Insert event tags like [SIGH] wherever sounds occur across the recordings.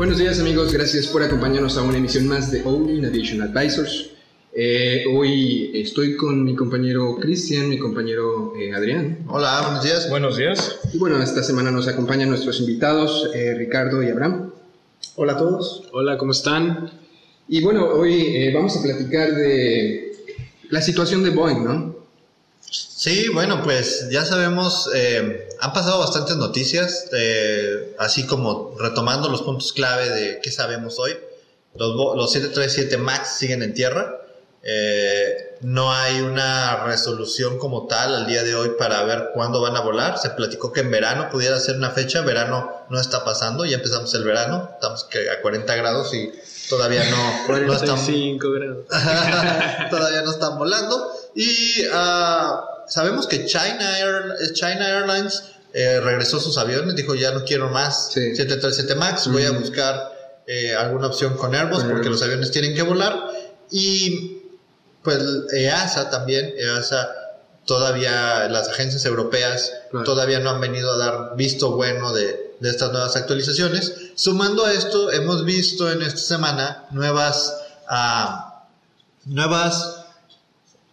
Buenos días amigos, gracias por acompañarnos a una emisión más de All Aviation Advisors. Eh, hoy estoy con mi compañero Cristian, mi compañero eh, Adrián. Hola, buenos días. Buenos días. Y bueno, esta semana nos acompañan nuestros invitados eh, Ricardo y Abraham. Hola a todos. Hola, ¿cómo están? Y bueno, hoy eh, vamos a platicar de la situación de Boeing, ¿no? Sí, bueno, pues ya sabemos, eh, han pasado bastantes noticias, eh, así como retomando los puntos clave de qué sabemos hoy. Los, los 737 MAX siguen en tierra. Eh, no hay una resolución como tal al día de hoy para ver cuándo van a volar. Se platicó que en verano pudiera ser una fecha. Verano no está pasando, ya empezamos el verano. Estamos a 40 grados y todavía no, [LAUGHS] no. 45 grados. [LAUGHS] todavía no están volando. Y ah, sabemos que China, Air- China Airlines eh, regresó sus aviones, dijo ya no quiero más Sí. 737 MAX, voy a buscar eh, alguna opción con Airbus porque los aviones tienen que volar. Y pues EASA también, EASA todavía, las agencias europeas Claro. todavía no han venido a dar visto bueno de, de estas nuevas actualizaciones. Sumando a esto, hemos visto en esta semana nuevas, ah, nuevas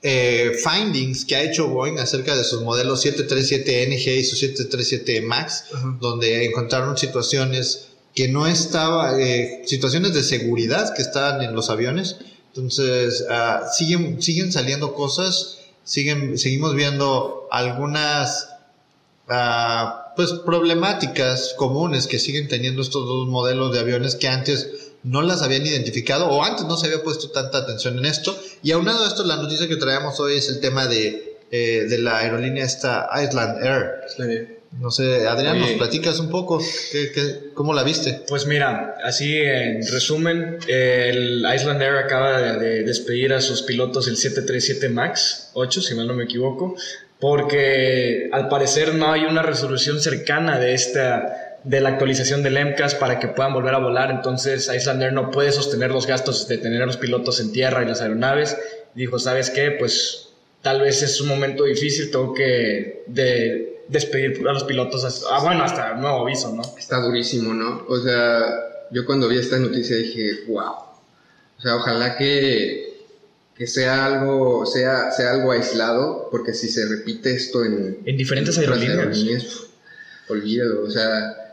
eh, findings que ha hecho Boeing acerca de sus modelos 737 NG y sus 737 MAX, donde encontraron situaciones que no estaba, eh, situaciones de seguridad que estaban en los aviones. Entonces, ah, siguen, siguen saliendo cosas, siguen, seguimos viendo algunas ah, pues problemáticas comunes que siguen teniendo estos dos modelos de aviones que antes no las habían identificado o antes no se había puesto tanta atención en esto. Y aunado a esto, la noticia que traemos hoy es el tema de, eh, de la aerolínea esta Island Air. No sé, Adrián, ¿nos platicas un poco? ¿Qué, qué, cómo la viste? Pues mira, así en resumen, el Island Air acaba de, de despedir a sus pilotos el 737 MAX 8, si mal no me equivoco, porque al parecer no hay una resolución cercana de esta de la actualización del MCAS para que puedan volver a volar, entonces Island Air no puede sostener los gastos de tener a los pilotos en tierra y las aeronaves. Dijo, ¿sabes qué? Pues tal vez es un momento difícil, tengo que de- despedir a los pilotos, hasta- ah, bueno, hasta nuevo aviso, ¿no? Está durísimo, ¿no? O sea, yo cuando vi esta noticia dije, wow. O sea, ojalá que, que sea algo, sea, sea algo aislado, porque si se repite esto en, En diferentes otras aerolíneas. olvídalo. O sea,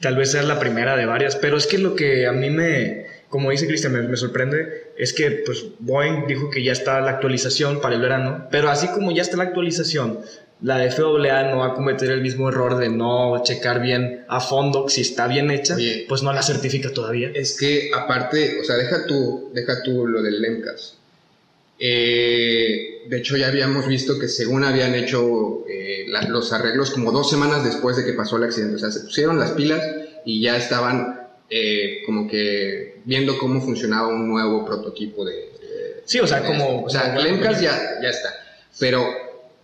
Tal vez sea la primera de varias, pero es que lo que a mí me, como dice Cristian, me, me sorprende es que pues Boeing dijo que ya está la actualización para el verano, pero así como ya está la actualización, la FAA no va a cometer el mismo error de no checar bien a fondo si está bien hecha, Oye. pues no la certifica todavía. es que aparte, o sea, deja tú, deja tú lo del LEMCAS. Eh, de hecho, ya habíamos visto que según habían hecho eh, la- los arreglos como dos semanas después de que pasó el accidente. O sea, se pusieron las pilas y ya estaban eh, como que viendo cómo funcionaba un nuevo prototipo de... de- Sí, o sea, de como... O sea, como- el MCAS ya, ya está. Pero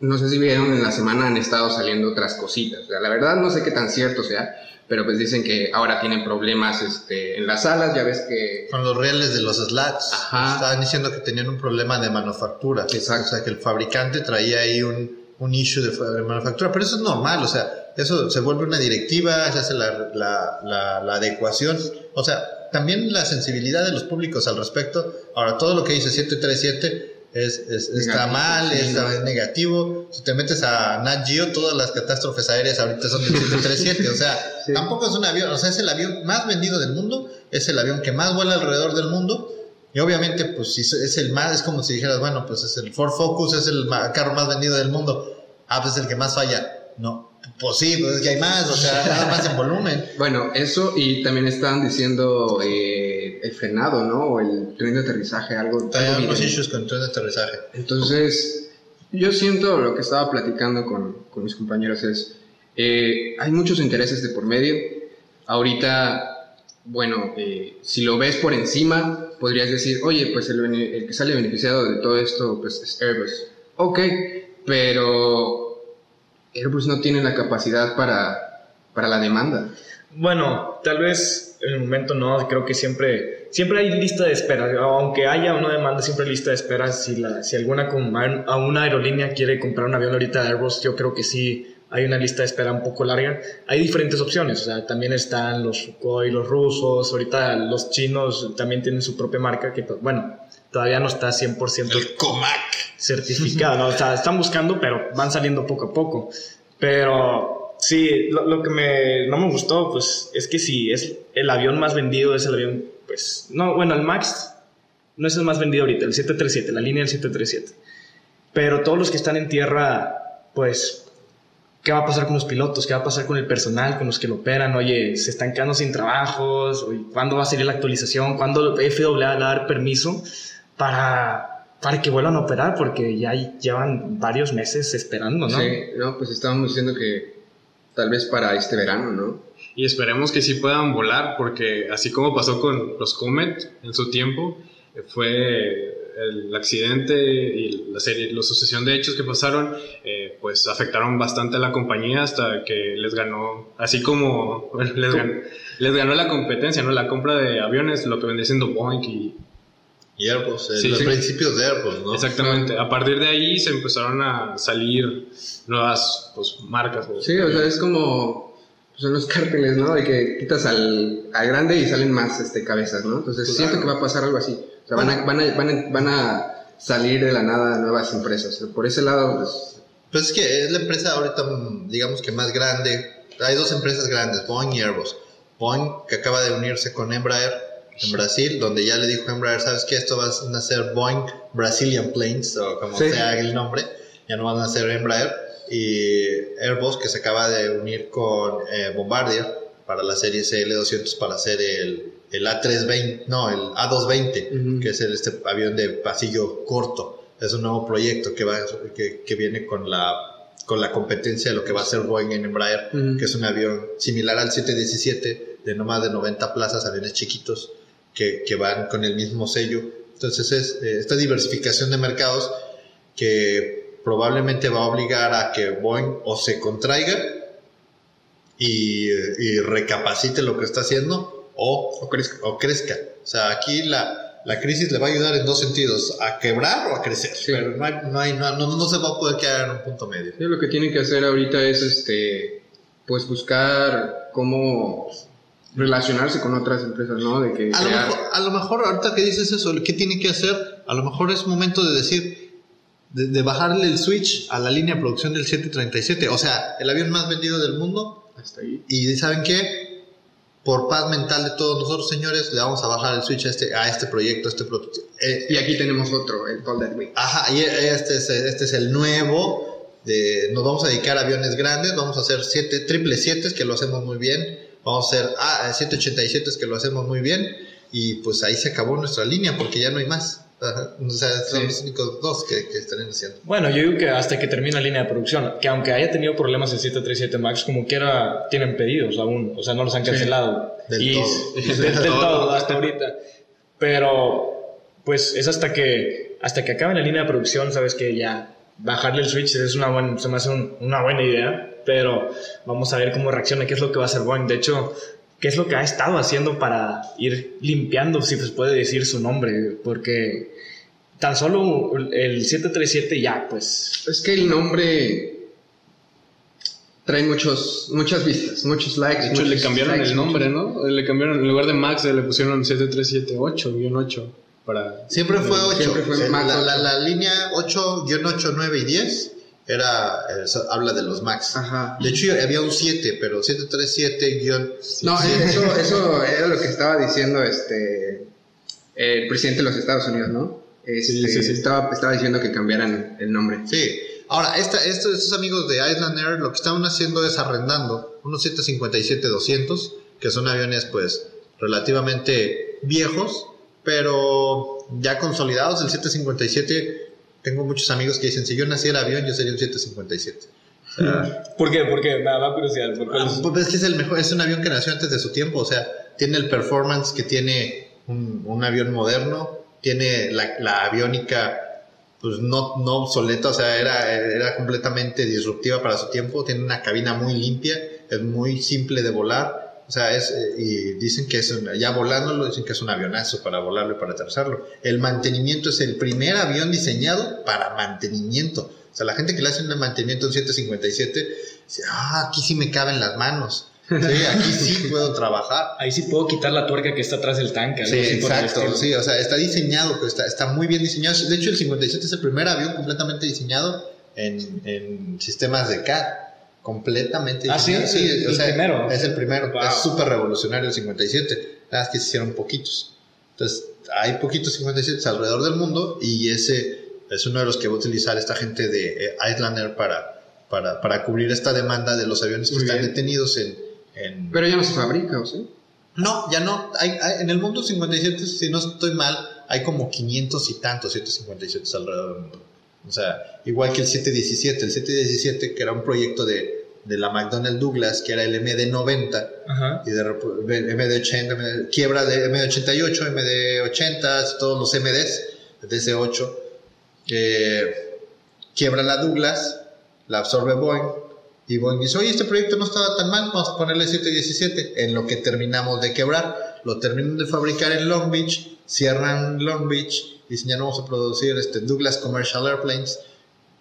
no sé si vieron en la semana han estado saliendo otras cositas. O sea, la verdad no sé qué tan cierto sea, pero pues dicen que ahora tienen problemas este, en las salas. Ya ves que Con los rieles de los slats. Ajá. Estaban diciendo que tenían un problema de manufactura. Exacto. O sea, que el fabricante traía ahí un, un issue de, fa- de manufactura. Pero eso es normal, o sea, eso se vuelve una directiva, se hace la, la, la, la adecuación. O sea, también la sensibilidad de los públicos al respecto. Ahora, todo lo que dice 737 es, es- está mal, sí, es negativo. Si te metes a Nat Geo, todas las catástrofes aéreas ahorita son del 737. o sea, Sí. tampoco es un avión, o sea, es el avión más vendido del mundo, es el avión que más vuela alrededor del mundo. Y obviamente, pues si es el más, es como si dijeras, bueno, pues es el Ford Focus, es el carro más vendido del mundo. Ah, pues es el que más falla. No, pues sí, pues es que hay más, o sea, nada más en volumen. [LAUGHS] Bueno, eso y también estaban diciendo eh, el frenado, ¿no? O el tren de aterrizaje, algo. Hay bien. issues con tren de aterrizaje. Entonces, yo siento lo que estaba platicando con, con mis compañeros es, Eh, hay muchos intereses de por medio. Ahorita, bueno, eh, si lo ves por encima, podrías decir, oye, pues el, el que sale beneficiado de todo esto pues, es Airbus. Ok, pero Airbus no tiene la capacidad para, para la demanda. Bueno, tal vez en el momento no, creo que siempre, siempre hay lista de espera, aunque haya una demanda, siempre hay lista de espera. Si, la, si alguna una aerolínea quiere comprar un avión ahorita de Airbus, yo creo que sí hay una lista de espera un poco larga. Hay diferentes opciones, o sea, también están los Sukhoi, los rusos, ahorita los chinos también tienen su propia marca, que to- bueno, todavía no está 100% El Comac. certificado, ¿no? o sea, están buscando, pero van saliendo poco a poco. Pero sí, lo, lo que me, no me gustó, pues es que si es el avión más vendido, es el avión, pues, no, bueno, el MAX no es el más vendido ahorita, el 737, la línea del 737. Pero todos los que están en tierra, pues, ¿qué va a pasar con los pilotos? ¿Qué va a pasar con el personal, con los que lo operan? Oye, se están quedando sin trabajos, Oye, ¿cuándo va a salir la actualización? ¿Cuándo FAA va a dar permiso para, para que vuelvan a operar? Porque ya llevan varios meses esperando, ¿no? Sí, no, pues estábamos diciendo que tal vez para este verano, ¿no? Y esperemos que sí puedan volar, porque así como pasó con los Comet en su tiempo, fue el accidente y la serie, la sucesión de hechos que pasaron, eh, pues afectaron bastante a la compañía hasta que les ganó, así como bueno, [LAUGHS] les, ganó, les ganó la competencia, ¿no? La compra de aviones, lo que vendría siendo Boeing y Y Airbus, eh, Sí, los sí. principios de Airbus, ¿no? Exactamente. A partir de ahí se empezaron a salir nuevas pues, marcas. o- Sí, o sea, es como pues, son los cárteles, ¿no? De que quitas al, al grande y salen más este, cabezas, ¿no? Entonces Claro. siento que va a pasar algo así. O sea, van a, van, a, van, a, van a salir de la nada nuevas empresas. Por ese lado, pues, Pues es que es la empresa ahorita, mm, digamos que más grande. Hay dos empresas grandes, Boeing y Airbus. Boeing, que acaba de unirse con Embraer en Brasil, donde ya le dijo Embraer, ¿sabes qué? Esto va a ser Boeing Brazilian Planes, o como Sí. sea el nombre. Ya no van a ser Embraer. Y Airbus, que se acaba de unir con eh, Bombardier para la serie CL200 para hacer el, el A320, no, el A220, Ujú. que es el, este avión de pasillo corto. Es un nuevo proyecto que, va, que, que viene con la, con la competencia de lo que va a ser Boeing en Embraer, que es un avión similar al 717, de no más de 90 plazas, aviones chiquitos, que, que van con el mismo sello. Entonces es eh, esta diversificación de mercados que probablemente va a obligar a que Boeing o se contraiga y, y recapacite lo que está haciendo o, o crezca. o crezca. O sea, aquí la, la crisis le va a ayudar en dos sentidos, a quebrar o a crecer. Sí. Pero no, hay, no, hay- no, no- no se va a poder quedar en un punto medio. Sí, lo que tienen que hacer ahorita es este pues buscar cómo relacionarse con otras empresas, ¿no? De que A lo, mejor, a lo mejor, ahorita que dices eso, ¿qué tiene que hacer? A lo mejor es momento de decir, de, de bajarle el switch a la línea de producción del 737. O sea, el avión más vendido del mundo. hasta ahí. Y ¿saben qué? Por paz mental de todos nosotros, señores, le vamos a bajar el switch a este, a este proyecto, a este producto. Eh, Y aquí tenemos otro, el Week. Ajá, y este es, este es el nuevo. De, nos vamos a dedicar a aviones grandes. Vamos a hacer siete, triple siete, que lo hacemos muy bien. Vamos a hacer ah, 787, que lo hacemos muy bien. Y pues ahí se acabó nuestra línea, porque ya no hay más. Ajá, O sea, son Sí. los únicos dos que, que estarán haciendo. Bueno, yo digo que hasta que termine la línea de producción, que aunque haya tenido problemas el 737 MAX, como quiera, tienen pedidos aún, o sea, no los han cancelado. Del Y- todo. [LAUGHS] Del, del todo, hasta ahorita. Pero, pues es hasta que, hasta que acabe la línea de producción, sabes que ya bajarle el switch es una buena, se me hace un- una buena idea, pero vamos a ver cómo reacciona, qué es lo que va a hacer Boeing. De hecho, qué es lo que ha estado haciendo para ir limpiando, si se puede decir su nombre, porque tan solo el 737 ya, pues Es que el nombre trae muchos, muchas vistas, muchos likes. De hecho, le muchos cambiaron likes, el nombre, ¿no? Le cambiaron, en lugar de Max, le pusieron 7378, guion 8. Para... Siempre fue 8. Siempre fue Max la, ocho. la, la línea 8, guion 8, 9 y 10 era, eh, habla de los MAX. Ajá. De hecho, había un 7, pero 737 guion... No, eso, [LAUGHS] eso era lo que estaba diciendo este el presidente de los Estados Unidos, ¿no? Este, Sí, sí, sí. Estaba, estaba diciendo que cambiaran el nombre. Sí. Ahora, esta, estos, estos amigos de Island Air lo que estaban haciendo es arrendando unos 757-200, que son aviones pues relativamente viejos, pero ya consolidados. El 757, tengo muchos amigos que dicen, si yo naciera avión, yo sería un 757. O sea, ¿Por qué? ¿Por qué? Me da curiosidad. ¿por cuál es? Pues es que es el mejor, es un avión que nació antes de su tiempo, o sea, tiene el performance que tiene un, un avión moderno, tiene la, la aviónica pues no, no obsoleta, o sea, era, era completamente disruptiva para su tiempo, tiene una cabina muy limpia, es muy simple de volar, o sea, es, eh, y dicen que es, un- ya volándolo, dicen que es un avionazo para volarlo y para aterrizarlo. El mantenimiento es el primer avión diseñado para mantenimiento. O sea, la gente que le hace un mantenimiento en 757, dice, ah, aquí sí me caben las manos. Sí, aquí sí [LAUGHS] puedo trabajar. Ahí sí puedo quitar la tuerca que está atrás del tanque. Sí, exacto, sí, o sea, está diseñado, está, está muy bien diseñado. De hecho, el 57 es el primer avión completamente diseñado en, en sistemas de CAD. Completamente Ah, sí, diseñado. el- o el primero. Es el primero, Wow. es súper revolucionario el 57. Nada más que se hicieron poquitos. Entonces, hay poquitos 57 alrededor del mundo y ese es uno de los que va a utilizar esta gente de eh, Islander para, para, para cubrir esta demanda de los aviones que Muy están bien. detenidos en, en, Pero ya no se fabrica, ¿o sí? no, ya no. Hay, hay- en el mundo 57, si no estoy mal, hay como 500 y tantos 757 alrededor del mundo. O sea, igual que el 717. El 717, que era un proyecto de, de la McDonnell Douglas, que era el MD90, Ajá. y de rep- MD80, MD quiebra de MD88, MD80, todos los MDs, DC8, que quiebra la Douglas, la absorbe Boeing, y Boeing dice, oye, este proyecto no estaba tan mal, vamos a ponerle 717, en lo que terminamos de quebrar, lo terminan de fabricar en Long Beach, cierran Long Beach, dicen, ya no vamos a producir este, Douglas Commercial Airplanes,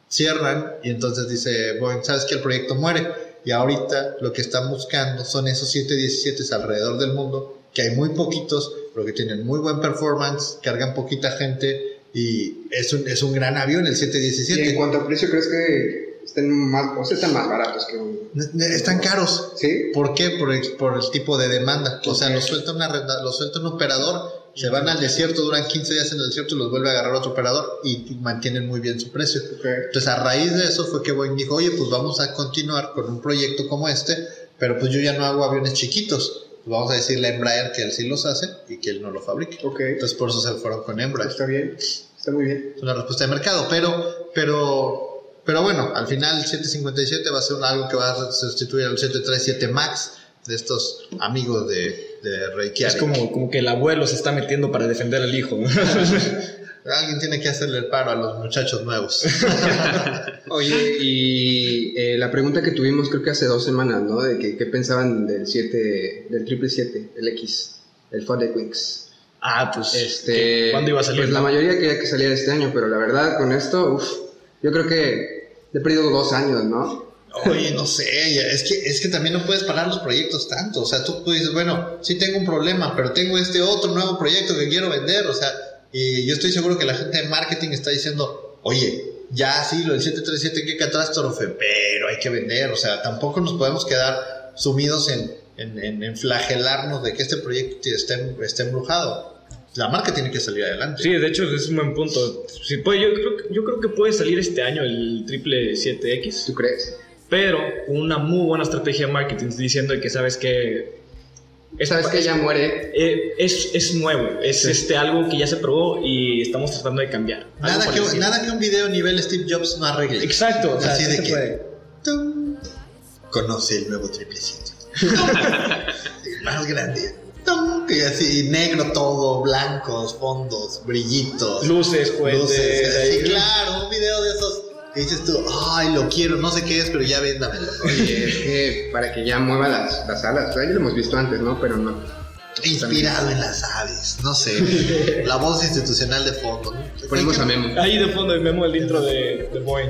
cierran y entonces dice Boeing, ¿sabes que el proyecto muere? Y ahorita lo que están buscando son esos 717 alrededor del mundo, que hay muy poquitos, pero que tienen muy buen performance, cargan poquita gente y es un, es un gran avión el Y en 717. cuanto a precio, ¿crees que estén más, o sea, están más baratos que un... Están caros. ¿Sí? ¿Por qué? Por el, por el tipo de demanda. O sea, los suelta, una, los suelta un operador, se van al desierto, duran 15 días en el desierto y los vuelve a agarrar otro operador y mantienen muy bien su precio. Entonces, a raíz de eso fue que Boeing dijo, oye, pues vamos a continuar con un proyecto como este, pero pues yo ya no hago aviones chiquitos. Pues vamos a decirle a Embraer que él sí los hace y que él no lo fabrique. Entonces, por eso se fueron con Embraer. Está bien. Está muy bien. Es una respuesta de mercado, pero, pero, pero bueno, al final el 757 va a ser algo que va a sustituir al 737 MAX de estos amigos de, de Reykjavik. Es como, como que el abuelo se está metiendo para defender al hijo. [LAUGHS] Alguien tiene que hacerle el paro a los muchachos nuevos. [LAUGHS] Oye, y eh, la pregunta que tuvimos creo que hace dos semanas, ¿no? De que, qué pensaban del 7, del triple 7, el X, el Wings. ah, pues. Este, ¿Cuándo iba a salir? Pues la mayoría quería que saliera este año, pero la verdad con esto, uf, yo creo que he perdido dos años, ¿no? Oye, no sé, es que, es que también no puedes parar los proyectos tanto. O sea, tú dices, bueno, sí tengo un problema, pero tengo este otro nuevo proyecto que quiero vender. O sea, y yo estoy seguro que la gente de marketing está diciendo, oye, ya sí, lo del 737, qué catástrofe, pero hay que vender. O sea, tampoco nos podemos quedar sumidos en, en, en- en flagelarnos de que este proyecto esté, esté embrujado. La marca tiene que salir adelante. Sí, de hecho es un buen punto. Sí, puede- yo, creo, que- yo creo que puede salir este año el triple 7X, ¿Tú crees? Pero con una muy buena estrategia de marketing diciendo que sabes que Sabes que ya muere. eh, es, es nuevo, es este algo que ya se probó y estamos tratando de cambiar. Nada que, nada que un video nivel Steve Jobs no arregle. Exacto, o sea, Así sí de se que- puede. ¡Tum! Conoce el nuevo triple siete. [LAUGHS] Más grande. ¡Tum! Y así, negro todo, blancos, fondos, brillitos. Luces, cohetes, luces. claro, un video de esos que dices tú, ay, lo quiero, no sé qué es, pero ya véndamelo. Oye, es que para que ya mueva las, las alas. O sea, ya lo hemos visto antes, ¿no? Pero no. Inspirado en las aves, no sé. [LAUGHS] La voz institucional de fondo. ¿no? Ponemos a Memo. Ahí de fondo Memo el intro de, de Boeing.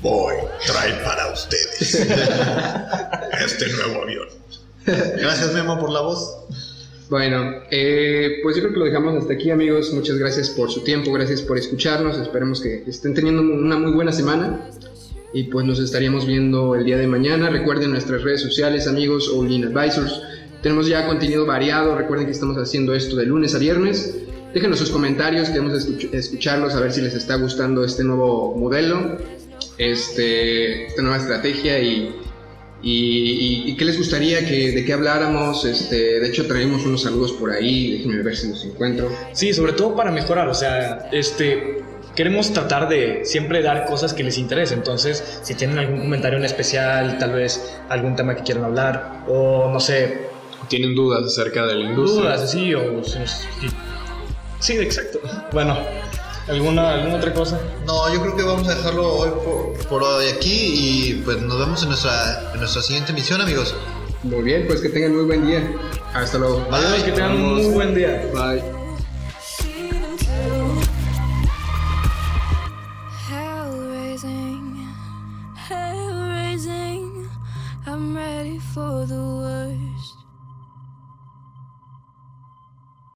Voy, trae para ustedes [LAUGHS] este nuevo avión. [LAUGHS] Gracias, Memo, por la voz. Bueno, eh, pues yo creo que lo dejamos hasta aquí, amigos. Muchas gracias por su tiempo, gracias por escucharnos. Esperemos que estén teniendo una muy buena semana. Y pues nos estaríamos viendo el día de mañana. Recuerden nuestras redes sociales, amigos, o Lean Advisors. Tenemos ya contenido variado. Recuerden que estamos haciendo esto de lunes a viernes. Déjenos sus comentarios, queremos escuch- escucharlos, a ver si les está gustando este nuevo modelo, este, esta nueva estrategia y, y, y- y qué les gustaría que, de qué habláramos. Este, de hecho, traemos unos saludos por ahí, déjenme ver si los encuentro. Sí, sobre todo para mejorar, o sea, este, queremos tratar de siempre dar cosas que les interesen. Entonces, si tienen algún comentario en especial, tal vez algún tema que quieran hablar, o no sé, ¿Tienen dudas acerca de la industria? dudas así, o. Sí, sí, exacto. Bueno, ¿alguna, ¿alguna otra cosa? No, yo creo que vamos a dejarlo hoy por, por hoy aquí y pues nos vemos en nuestra, en nuestra siguiente emisión, amigos. Muy bien, pues que tengan muy buen día. Hasta luego. Adiós, que tengan un muy buen día. Bye.